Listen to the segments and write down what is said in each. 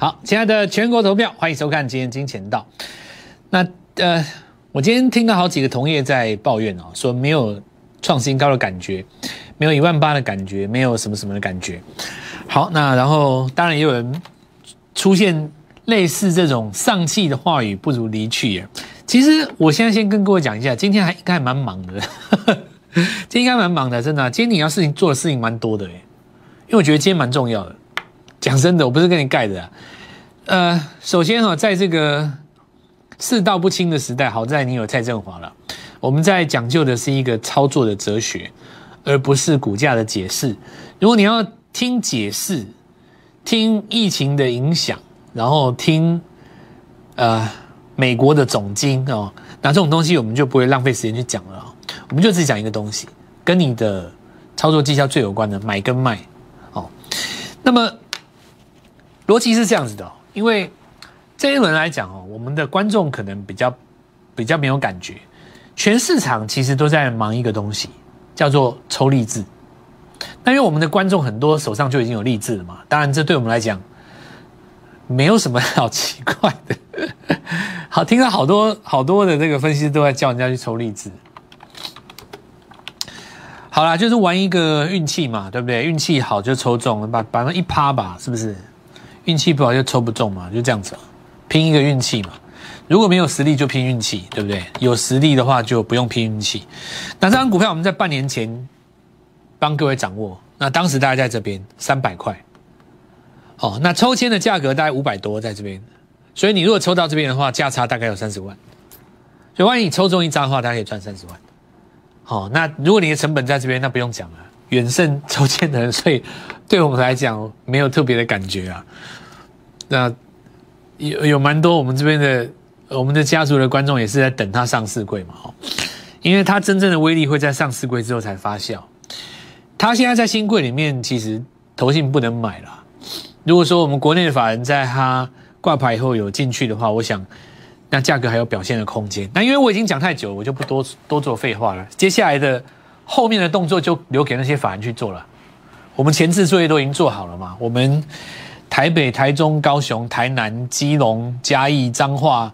好，亲爱的全国投票，欢迎收看今天金钱道。那呃，我今天听到好几个同业在抱怨哦，说没有创新高的感觉，没有一万八的感觉，没有什么什么的感觉。好，那然后当然也有人出现类似这种丧气的话语，不如离去耶。其实我现在先跟各位讲一下，今天还应该还蛮忙的，今天应该蛮忙的，真的。今天你要事情做的事情蛮多的诶，因为我觉得今天蛮重要的。讲真的，我不是跟你盖的。呃，首先哈，在这个世道不清的时代，好在你有蔡振华了。我们在讲究的是一个操作的哲学，而不是股价的解释。如果你要听解释，听疫情的影响，然后听呃美国的总经哦，那这种东西我们就不会浪费时间去讲了。我们就只讲一个东西，跟你的操作绩效最有关的买跟卖哦。那么。逻辑是这样子的哦，因为这一轮来讲哦，我们的观众可能比较比较没有感觉，全市场其实都在忙一个东西，叫做抽励志。那因为我们的观众很多手上就已经有励志了嘛，当然这对我们来讲没有什么好奇怪的。好，听到好多好多的这个分析师都在叫人家去抽励志。好啦，就是玩一个运气嘛，对不对？运气好就抽中，把百分一趴吧，是不是？运气不好就抽不中嘛，就这样子，拼一个运气嘛。如果没有实力就拼运气，对不对？有实力的话就不用拼运气。那这张股票我们在半年前帮各位掌握，那当时大概在这边三百块，哦，那抽签的价格大概五百多在这边，所以你如果抽到这边的话，价差大概有三十万。所以万一你抽中一张的话，大家可以赚三十万。好，那如果你的成本在这边，那不用讲了。远胜抽签的人，所以对我们来讲没有特别的感觉啊。那有有蛮多我们这边的我们的家族的观众也是在等它上市柜嘛，哦，因为它真正的威力会在上市柜之后才发酵。它现在在新柜里面，其实投信不能买了。如果说我们国内的法人在它挂牌以后有进去的话，我想那价格还有表现的空间。那因为我已经讲太久，我就不多多做废话了。接下来的。后面的动作就留给那些法人去做了，我们前置作业都已经做好了嘛。我们台北、台中、高雄、台南、基隆、嘉义、彰化、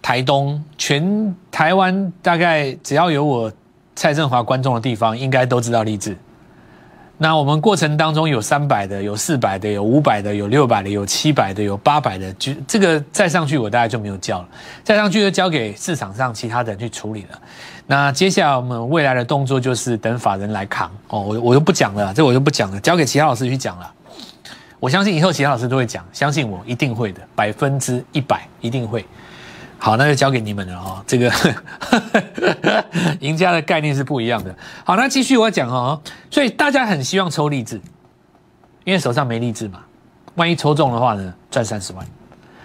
台东，全台湾大概只要有我蔡振华观众的地方，应该都知道励志。那我们过程当中有三百的，有四百的，有五百的，有六百的，有七百的，有八百的，就这个再上去我大概就没有叫了，再上去就交给市场上其他人去处理了。那接下来我们未来的动作就是等法人来扛哦，我我就不讲了，这我就不讲了，交给其他老师去讲了。我相信以后其他老师都会讲，相信我一定会的，百分之一百一定会。好，那就交给你们了哦。这个赢家的概念是不一样的。好，那继续我讲哦。所以大家很希望抽励志，因为手上没励志嘛。万一抽中的话呢，赚三十万。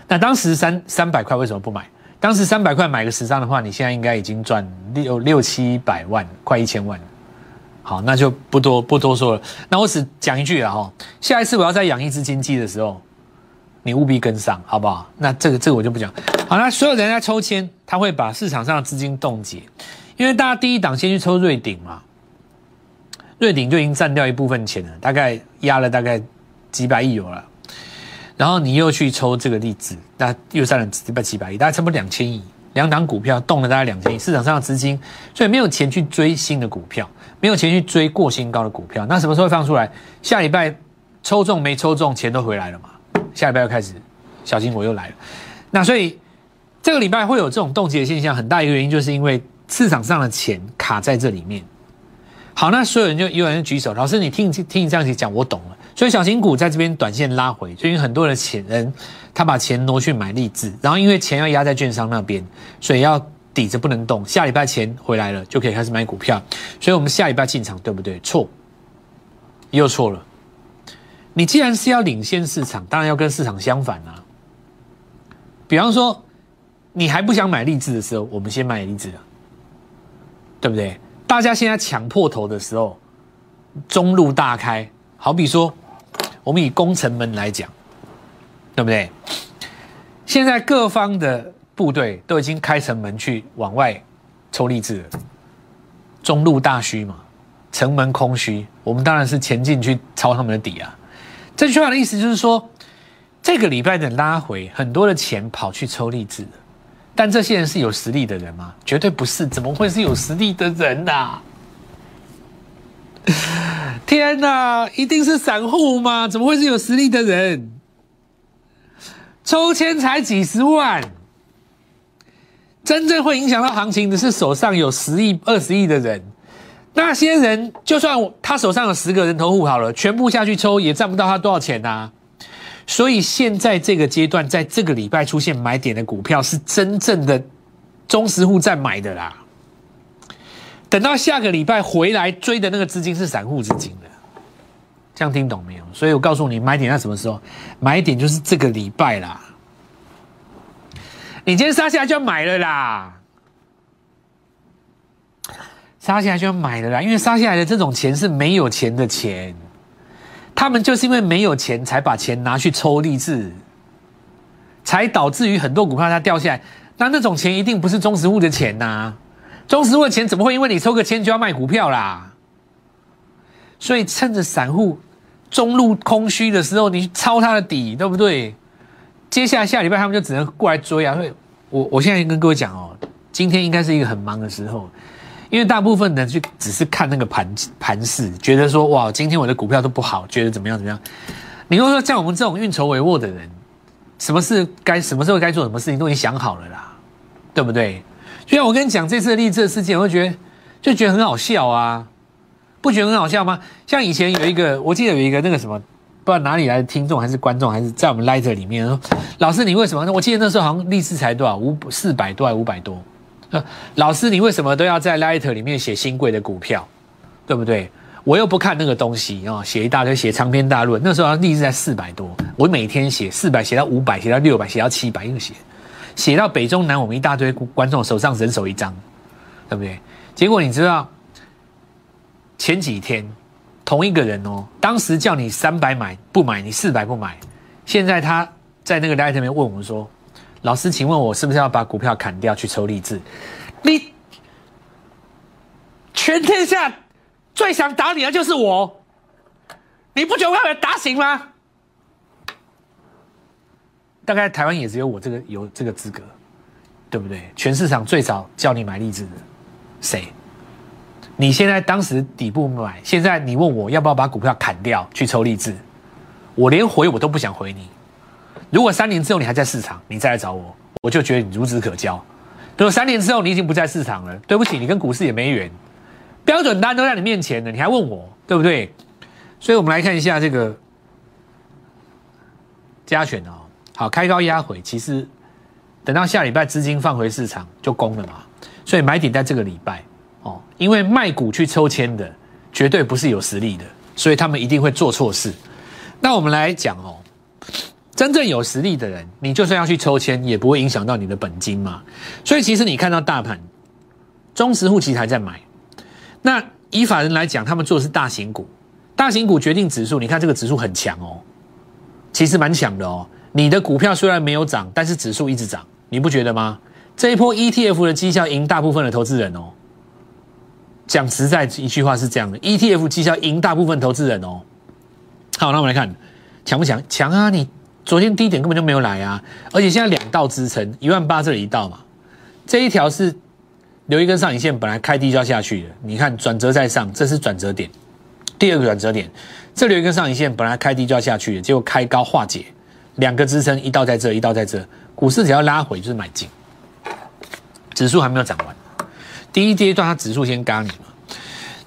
那当时三三百块为什么不买？当时三百块买个十张的话，你现在应该已经赚六六七百万，快一千万了。好，那就不多不多说了。那我只讲一句了哈。下一次我要再养一只金鸡的时候。你务必跟上，好不好？那这个这个我就不讲。好，那所有人在抽签，他会把市场上的资金冻结，因为大家第一档先去抽瑞鼎嘛，瑞鼎就已经占掉一部分钱了，大概压了大概几百亿有了。然后你又去抽这个例子，那又占了几百几百亿，大概差不多两千亿。两档股票动了大概两千亿，市场上的资金，所以没有钱去追新的股票，没有钱去追过新高的股票。那什么时候放出来？下礼拜抽中没抽中，钱都回来了嘛？下礼拜又开始，小心我又来了。那所以这个礼拜会有这种冻结的现象，很大一个原因就是因为市场上的钱卡在这里面。好，那所有人就有人举手，老师你听听你这样子讲，我懂了。所以小型股在这边短线拉回，所以很多的钱人他把钱挪去买利智，然后因为钱要压在券商那边，所以要底子不能动。下礼拜钱回来了，就可以开始买股票。所以我们下礼拜进场，对不对？错，又错了。你既然是要领先市场，当然要跟市场相反啊。比方说，你还不想买励志的时候，我们先买励志了，对不对？大家现在抢破头的时候，中路大开。好比说，我们以攻城门来讲，对不对？现在各方的部队都已经开城门去往外抽励志了，中路大虚嘛，城门空虚，我们当然是前进去抄他们的底啊。这句话的意思就是说，这个礼拜的拉回，很多的钱跑去抽励志的，但这些人是有实力的人吗？绝对不是，怎么会是有实力的人呐、天哪，一定是散户吗？怎么会是有实力的人？抽签才几十万，真正会影响到行情的是手上有十亿、二十亿的人。那些人，就算他手上有十个人头户好了，全部下去抽也赚不到他多少钱呐、所以现在这个阶段，在这个礼拜出现买点的股票，是真正的忠实户在买的啦。等到下个礼拜回来追的那个资金是散户资金的，这样听懂没有？所以我告诉你，买点在什么时候？买点就是这个礼拜啦。你今天杀下来就要买了啦，杀下来就要买了啦，因为杀下来的这种钱是没有钱的钱，他们就是因为没有钱，才把钱拿去抽励志，才导致于很多股票它掉下来。那那种钱一定不是中实户的钱呐、中实户的钱怎么会因为你抽个签就要卖股票啦？所以趁着散户中路空虚的时候，你去抄他的底，对不对？接下来下礼拜他们就只能过来追啊！所以我我现在跟各位讲哦，今天应该是一个很忙的时候，因为大部分人去只是看那个盘盘势，觉得说哇，今天我的股票都不好，觉得怎么样怎么样。你如果说像我们这种运筹帷幄的人，什么事该什么时候该做什么事情都已经想好了啦，对不对？就像我跟你讲这次的励志的事件，我会觉得就觉得很好笑啊，不觉得很好笑吗？像以前有一个，我记得有一个那个什么，不知道哪里来的听众还是观众，还是在我们 Lighter 里面，老师你为什么？我记得那时候好像励志才多少五四百多还五百多，老师你为什么都要在 Lighter 里面写新贵的股票，对不对？我又不看那个东西啊，写一大堆，写长篇大论。那时候好像励志在四百多，我每天写四百，写到五百，写到六百，写到七百，又写，写到北中南，我们一大堆观众手上人手一张，对不对？结果你知道前几天同一个人哦，当时叫你三百买不买，你四百不买，现在他在那个 light 里面问我们说：“老师，请问我是不是要把股票砍掉去抽励志？”你全天下最想打你的就是我，你不觉得我要被打醒吗？大概台湾也只有我这个有这个资格，对不对？全市场最早叫你买励志的谁？你现在当时底部买，现在你问我要不要把股票砍掉去抽励志，我连回我都不想回你。如果三年之后你还在市场，你再来找我，我就觉得你孺子可教。如果三年之后你已经不在市场了，对不起，你跟股市也没缘。标准单都在你面前了，你还问我，对不对？所以我们来看一下这个加权哦，好，开高压回，其实等到下礼拜资金放回市场就攻了嘛，所以买点在这个礼拜哦，因为卖股去抽签的绝对不是有实力的，所以他们一定会做错事。那我们来讲哦，真正有实力的人，你就算要去抽签，也不会影响到你的本金嘛。所以其实你看到大盘，中实户其实还在买。那以法人来讲，他们做的是大型股，大型股决定指数。你看这个指数很强哦，其实蛮强的哦。你的股票虽然没有涨，但是指数一直涨，你不觉得吗？这一波 ETF 的绩效赢大部分的投资人哦。讲实在一句话是这样的，ETF 绩效赢大部分投资人哦。好，那我们来看强不强？强啊！你昨天低点根本就没有来啊，而且现在两道支撑，一万八这里一道嘛，这一条是。留一根上影线，本来开低就要下去的。你看转折在上，这是转折点，第二个转折点，这留一根上影线，本来开低就要下去的，结果开高化解，两个支撑，一道在这，一道在这。股市只要拉回就是买进，指数还没有涨完，第一阶段它指数先嘎你嘛。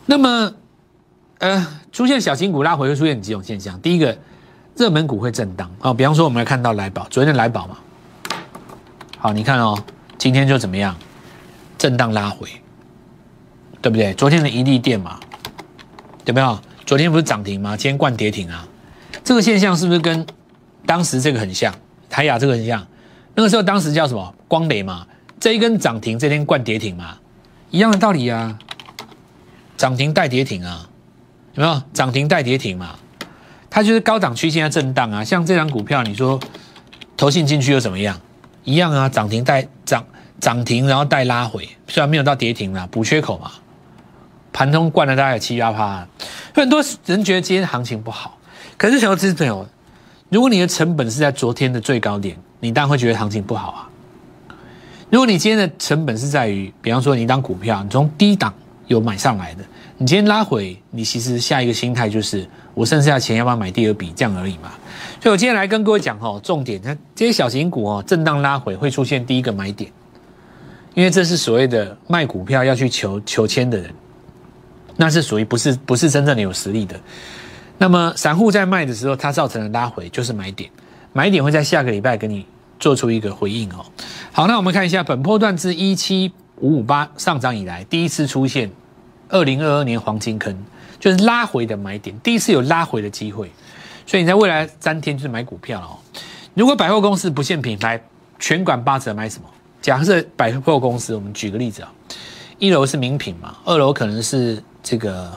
那么，呃，出现小型股拉回会出现几种现象，第一个，热门股会震荡啊、哦，比方说我们来看到来宝，昨天的来宝嘛，好，你看哦，今天就怎么样？震荡拉回，对不对？昨天的一利电嘛，有没有？昨天不是涨停吗？今天灌跌停啊，这个现象是不是跟当时这个很像？台亚这个很像，那个时候当时叫什么？光磊嘛，这一根涨停，这天灌跌停嘛，一样的道理啊。涨停带跌停啊，有没有？涨停带跌停嘛，它就是高档区现在震荡啊。像这张股票，你说投信进去又怎么样？一样啊，涨停带涨。涨停，然后带拉回，虽然没有到跌停啦，补缺口嘛，盘中灌了大概七八趴。很多人觉得今天行情不好，可是小资朋友，如果你的成本是在昨天的最高点，你当然会觉得行情不好啊。如果你今天的成本是在于，比方说你当股票，你从低档有买上来的，你今天拉回，你其实下一个心态就是我剩下的钱要不要买第二笔，这样而已嘛。所以我今天来跟各位讲哦，重点，看这些小型股哦，震荡拉回会出现第一个买点，因为这是所谓的卖股票要去求求签的人，那是属于不是不是真正的有实力的。那么散户在卖的时候，它造成的拉回就是买点，买点会在下个礼拜跟你。做出一个回应哦。好，那我们看一下本波段自一七五五八上涨以来第一次出现二零二二年黄金坑，就是拉回的买点，第一次有拉回的机会。所以你在未来三天就是买股票了哦。如果百货公司不限品牌，全馆八折买什么？假设百货公司，我们举个例子啊，一楼是名品嘛，二楼可能是这个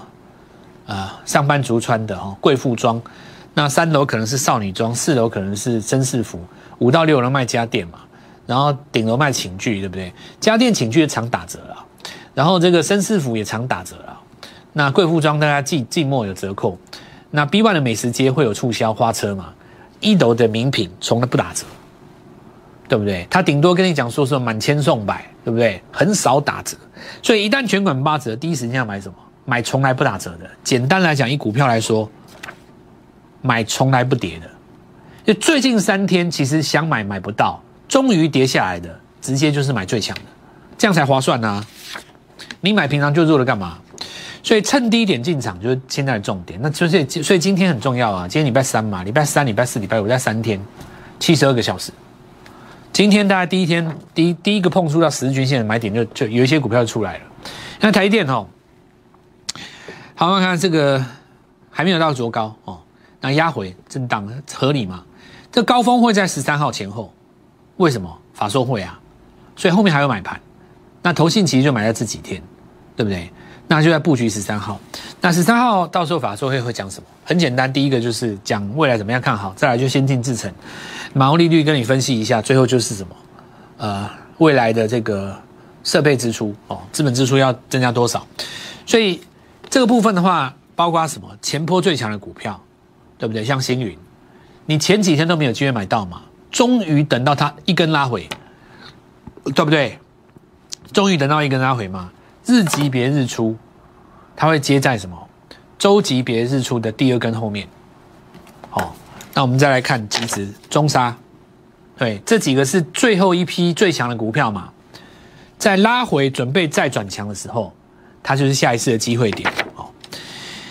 啊上班族穿的哦贵妇装，那三楼可能是少女装，四楼可能是绅士服。五到六楼卖家电嘛，然后顶楼卖寝具，对不对？家电寝具常打折了，然后这个绅士服也常打折了。那贵妇装大家季季末有折扣，那 B one 的美食街会有促销花车嘛？一楼的名品从来不打折，对不对？他顶多跟你讲说是满千送百，对不对？很少打折，所以一旦全款八折，第一时间要买什么？买从来不打折的。简单来讲，以股票来说，买从来不跌的。就最近三天，其实想买买不到，终于跌下来的，直接就是买最强的，这样才划算呢。你买平常就做了干嘛？所以趁低点进场就是现在的重点。那就是所以今天很重要啊，今天礼拜三嘛，礼拜三、礼拜四、礼拜五在三天，七十二个小时。今天大概第一天第一第一个碰触到十日均线的买点，就就有一些股票就出来了。那台电哦，好，我看这个还没有到卓高哦，那压回震荡合理吗？这高峰会在十三号前后，为什么法说会啊？所以后面还有买盘，那投信其实就买在这几天，对不对？那就在布局十三号。那十三号到时候法说会会讲什么？很简单，第一个就是讲未来怎么样看好，再来就先进制程，毛利率跟你分析一下，最后就是什么？呃，未来的这个设备支出哦，资本支出要增加多少？所以这个部分的话，包括什么？前坡最强的股票，对不对？像星云。你前几天都没有机会买到嘛？终于等到它一根拉回，对不对？终于等到一根拉回嘛？日级别日出，它会接在什么？周级别日出的第二根后面。好，那我们再来看其实中沙，对，这几个是最后一批最强的股票嘛？在拉回准备再转强的时候，它就是下一次的机会点。哦，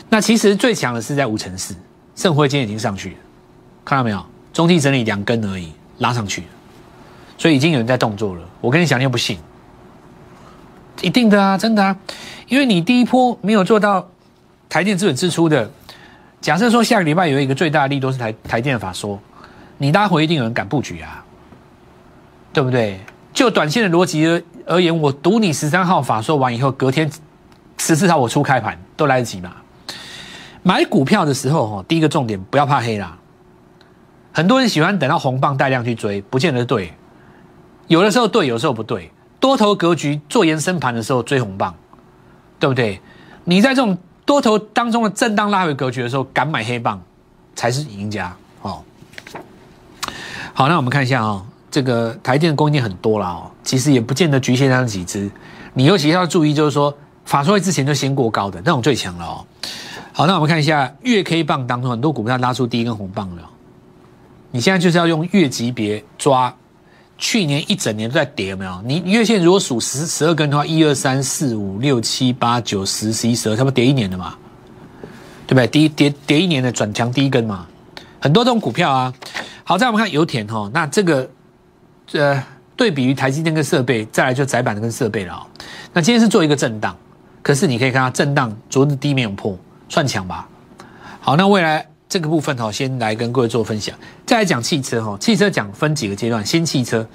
那其实最强的是在五城市，盛辉今天已经上去了。看到没有？中期整理两根而已，拉上去，所以已经有人在动作了。我跟你讲，你又不信，一定的啊，真的啊，因为你第一波没有做到台电资本支出的。假设说下个礼拜有一个最大的利多是台台电的法说，你拉回一定有人敢布局啊，对不对？就短线的逻辑而而言，我赌你十三号法说完以后，隔天十四号我出开盘都来得及嘛。买股票的时候，哈，第一个重点不要怕黑啦。很多人喜欢等到红棒带量去追，不见得对。有的时候对，有时候不对。多头格局做延伸盘的时候追红棒，对不对？你在这种多头当中的震荡拉回格局的时候，敢买黑棒才是赢家哦。好，那我们看一下啊，这个台电的供应链很多了哦，其实也不见得局限那几只。你尤其要注意，就是说法说会之前就先过高的那种最强了哦。好，那我们看一下月 K 棒当中很多股票拉出第一根红棒了。你现在就是要用月级别抓，去年一整年都在跌，有没有？你月线如果数十十二根的话，一二三四五六七八九十十一十二，它不跌一年的嘛，对不对？第一跌跌一年的转强第一根嘛，很多这种股票啊。好，再我们看油田哈，那这个呃对比于台积电跟设备，再来就窄板的跟设备了哦。那今天是做一个震荡，可是你可以看到震荡昨日低没有破，算强吧？好，那未来。这个部分哈，先来跟各位做分享。再来讲汽车哈，汽车讲分几个阶段。新汽车，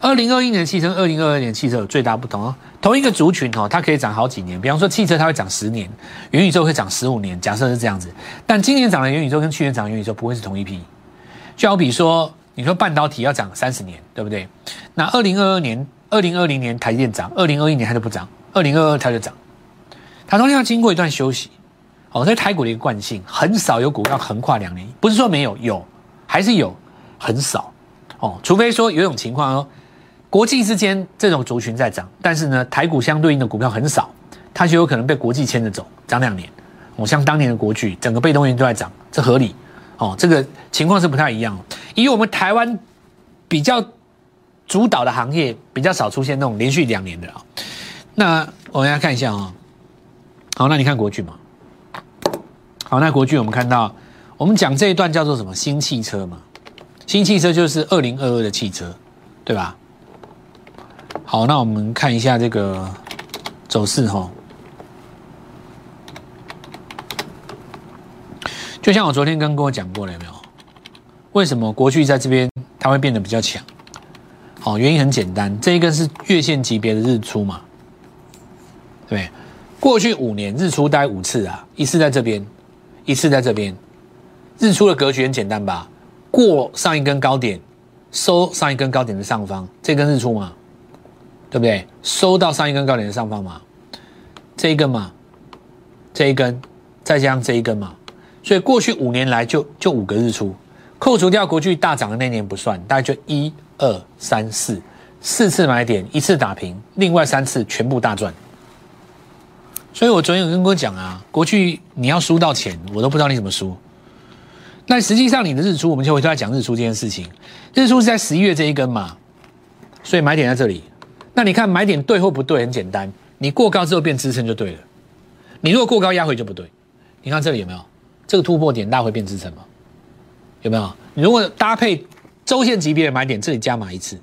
二零二一年汽车，二零二二年汽车有最大不同哦。同一个族群哈，它可以涨好几年。比方说汽车，它会涨十年，元宇宙会涨十五年。假设是这样子，但今年涨的元宇宙跟去年涨的元宇宙不会是同一批。就好比说，你说半导体要涨三十年，对不对？那二零二二年、二零二零年台电涨，二零二一年它就不涨，二零二二它就涨。它中间要经过一段休息。哦，在台股的一个惯性，很少有股票横跨两年，不是说没有，有，还是有，很少哦。除非说有一种情况哦，国际之间这种族群在涨，但是呢，台股相对应的股票很少，它就有可能被国际牵着走，涨两年。哦，像当年的国巨，整个被动元都在涨，这合理哦。这个情况是不太一样。以我们台湾比较主导的行业，比较少出现那种连续两年的啊。那我们来看一下啊。好，那你看国巨嘛。好，那国巨我们看到，我们讲这一段叫做什么？新汽车嘛。新汽车就是二零二二的汽车，对吧？好，那我们看一下这个走势哈。就像我昨天跟各位讲过了，有没有？为什么国巨在这边它会变得比较强？好，原因很简单，这一根是月线级别的日出嘛，对过去五年日出大概五次啊，一次在这边，一次在这边。日出的格局很简单吧？过上一根高点，收上一根高点的上方，这根日出嘛，对不对？收到上一根高点的上方嘛，这一根嘛，这一根，再加上这一根嘛。所以过去五年来就就五个日出，扣除掉国巨大涨的那年不算，大概就一二三四四次买点，一次打平，另外三次全部大赚。所以我昨天有跟哥讲啊，国巨你要输到钱，我都不知道你怎么输。那实际上你的日出，我们就会在讲日出这件事情。日出是在十一月这一根嘛，所以买点在这里。那你看买点对或不对，很简单，你过高之后变支撑就对了。你如果过高压回就不对。你看这里有没有？这个突破点大会变支撑吗？有没有？你如果搭配周线级别的买点，这里加码一次。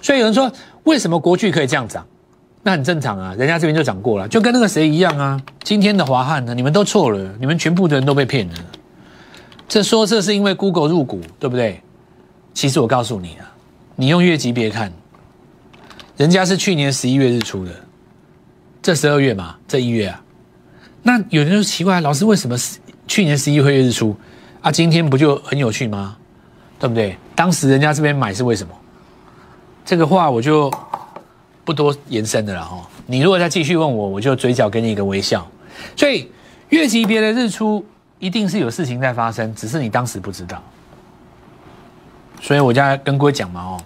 所以有人说，为什么国巨可以这样涨？那很正常啊，人家这边就涨过了，就跟那个谁一样啊。今天的华汉呢，你们都错了，你们全部的人都被骗了。这说这是因为 Google 入股，对不对？其实我告诉你啊，你用月级别看，人家是去年十一月日出的，这十二月嘛，这一月啊。那有人就奇怪，老师为什么去年十一月日出啊？今天不就很有趣吗？对不对？当时人家这边买是为什么？这个话我就不多延伸的了哈。你如果再继续问我，我就嘴角给你一个微笑。所以月级别的日出一定是有事情在发生，只是你当时不知道。所以我家跟各位讲嘛哦，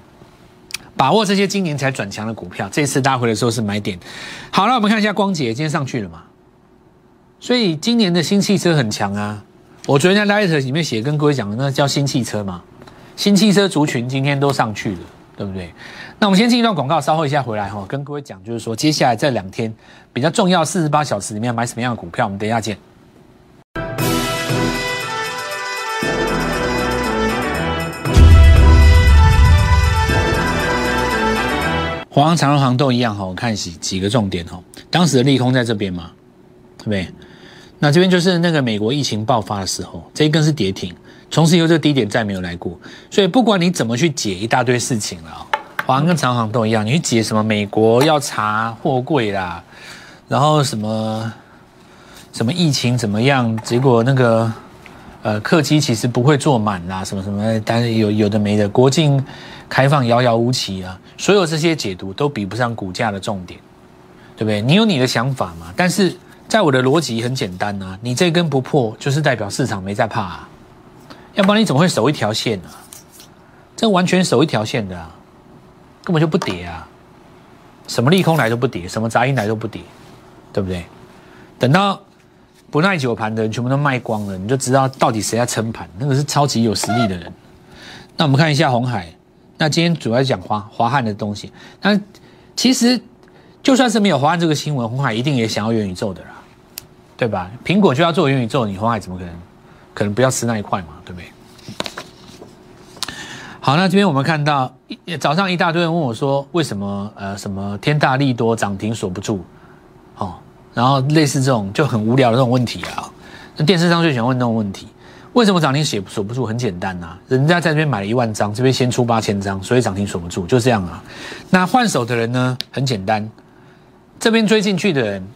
把握这些今年才转强的股票，这次拉回的时候是买点。好了，我们看一下光姐今天上去了嘛？所以今年的新汽车很强啊！我昨天在 Light 里面写，跟各位讲的那叫新汽车嘛，新汽车族群今天都上去了，对不对？那我们先进一段广告，稍后一下回来哈，跟各位讲，就是说接下来这两天比较重要四十八小时里面买什么样的股票，我们等一下见。华航、长荣航都一样哈，我看几几个重点哈，当时的利空在这边嘛，对不对？那这边就是那个美国疫情爆发的时候，这一根是跌停，从此以后这个低点再没有来过。所以不管你怎么去解一大堆事情了，华航跟长航都一样，你去解什么美国要查货柜啦，然后什么什么疫情怎么样，结果那个呃客机其实不会坐满啦，什么什么，但是有有的没的，国境开放遥遥无期啊，所有这些解读都比不上股价的重点，对不对？你有你的想法嘛，但是。在我的逻辑很简单呐，你这根不破，就是代表市场没在怕，啊，要不然你怎么会守一条线呢？这完全守一条线的，根本就不跌啊！什么利空来都不跌，什么杂音来都不跌，对不对？等到不耐久盘的人全部都卖光了，你就知道到底谁在撑盘，那个是超级有实力的人。那我们看一下红海，那今天主要讲华华汉的东西，那其实。就算是没有华汉这个新闻，红海一定也想要元宇宙的啦，对吧？苹果就要做元宇宙，你红海怎么可能？可能不要吃那一块嘛，对不对？好，那这边我们看到早上一大堆人问我说，为什么呃什么天大利多涨停锁不住？哦，然后类似这种就很无聊的这种问题啊，那电视上最喜欢问那种问题，为什么涨停写锁不住？很简单呐，人家在这边买了一万张，这边先出八千张，所以涨停锁不住，就这样啊。那换手的人呢，很简单。这边追进去的人，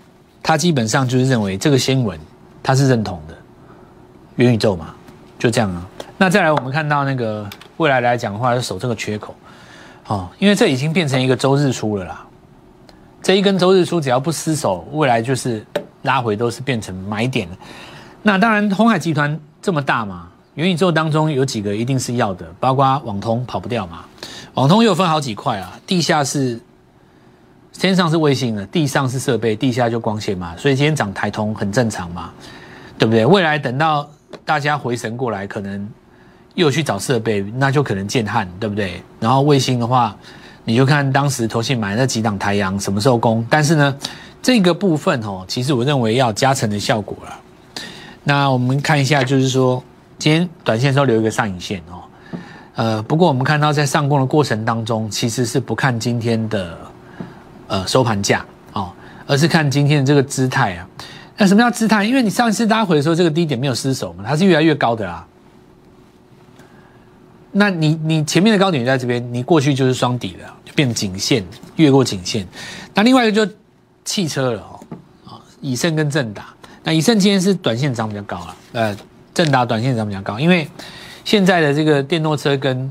他基本上就是认为这个新闻他是认同的，元宇宙嘛，就这样啊。那再来，我们看到那个未来来讲的话，要守这个缺口，哦，因为这已经变成一个周日出了啦。这一根周日出，只要不失手，未来就是拉回都是变成买点。那当然，红海集团这么大嘛，元宇宙当中有几个一定是要的，包括网通跑不掉嘛。网通又分好几块啊，地下是天上是卫星的，地上是设备，地下就光纤嘛。所以今天涨台通很正常嘛，对不对？未来等到大家回神过来，可能又去找设备，那就可能见焊，对不对？然后卫星的话，你就看当时投信买那几档太阳什么时候攻。但是呢，这个部分哦，其实我认为要加成的效果了。那我们看一下，就是说今天短线时候留一个上影线哦。呃，不过我们看到在上攻的过程当中，其实是不看今天的呃收盘价哦，而是看今天的这个姿态啊。那什么叫姿态？因为你上一次拉回的时候，这个低点没有失守嘛，它是越来越高的啦。那你你前面的高点在这边，你过去就是双底了，就变颈线，越过颈线。那另外一个就汽车了哦，啊，以盛跟正达。那以盛今天是短线涨比较高了，呃，正达短线涨比较高，因为。现在的这个电动车跟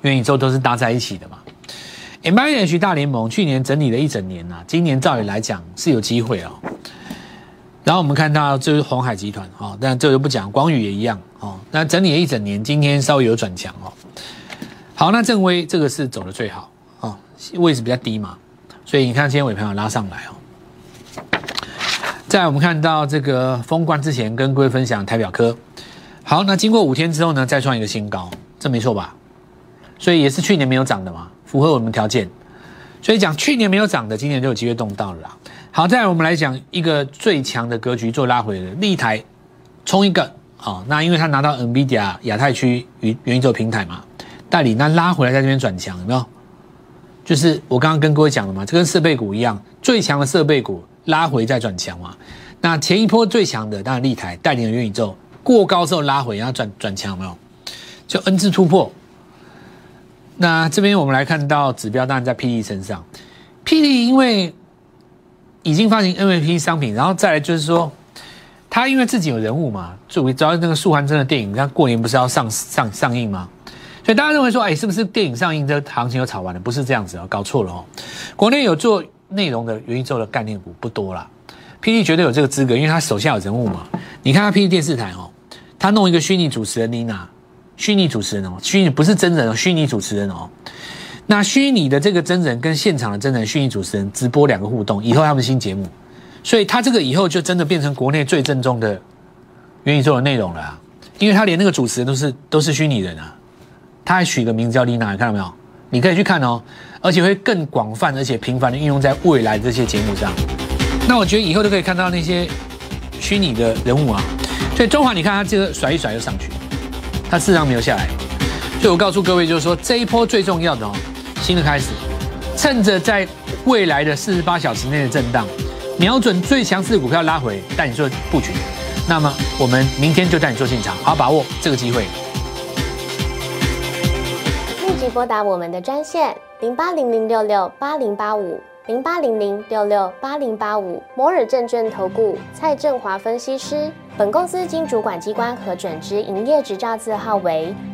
元宇宙都是搭在一起的嘛？M I H 大联盟去年整理了一整年呐，今年照理来讲是有机会哦。然后我们看到这是红海集团啊，但这就不讲，光宇也一样啊。那整理了一整年，今天稍微有转强哦。好，那正威这个是走的最好啊，位置比较低嘛，所以你看今天尾盘有拉上来哦。在我们看到这个封关之前，跟各位分享台表科。好，那经过五天之后呢，再创一个新高，这没错吧？所以也是去年没有涨的嘛，符合我们条件。所以讲去年没有涨的，今年就有机会动到了啦。好，再来我们来讲一个最强的格局做拉回的立台，冲一个好，那因为它拿到 NVIDIA 亚太区元元宇宙平台嘛，代理那拉回来在这边转强，有没有？就是我刚刚跟各位讲的嘛，这跟设备股一样，最强的设备股拉回再转强嘛。那前一波最强的当然立台带领了元宇宙。过高之后拉回，然后转转强，没有？就 N 字突破。那这边我们来看到指标，当然在 P D 身上。P D 因为已经发行 N V P 商品，然后再来就是说，他因为自己有人物嘛，作为主要那个素还真的电影，他过年不是要上上上映吗？所以大家认为说，哎，是不是电影上映这行情又炒完了？不是这样子哦，搞错了哦。国内有做内容的元宇宙的概念股不多啦 P D 绝对有这个资格，因为他手下有人物嘛。你看他 P D 电视台哦。他弄一个虚拟主持人妮娜，虚拟主持人哦，虚拟不是真人哦，虚拟主持人哦。那虚拟的这个真人跟现场的真人虚拟主持人直播两个互动，以后他们新节目，所以他这个以后就真的变成国内最正宗的元宇宙的内容了，因为他连那个主持人都是都是虚拟人啊，他还取个名字叫丽娜，你看到没有？你可以去看哦，而且会更广泛而且频繁的运用在未来这些节目上。那我觉得以后都可以看到那些虚拟的人物啊。所以中华，你看他这个甩一甩就上去，他事实上没有下来。所以我告诉各位，就是说这一波最重要的哦，新的开始，趁着在未来的四十八小时内的震荡，瞄准最强势的股票拉回，带你做布局。那么我们明天就带你做进场，好把握这个机会。立即拨打我们的专线零八零零六六八零八五零八零零六六八零八五摩尔证券投顾蔡振华分析师。本公司经主管机关核准之营业执照字号为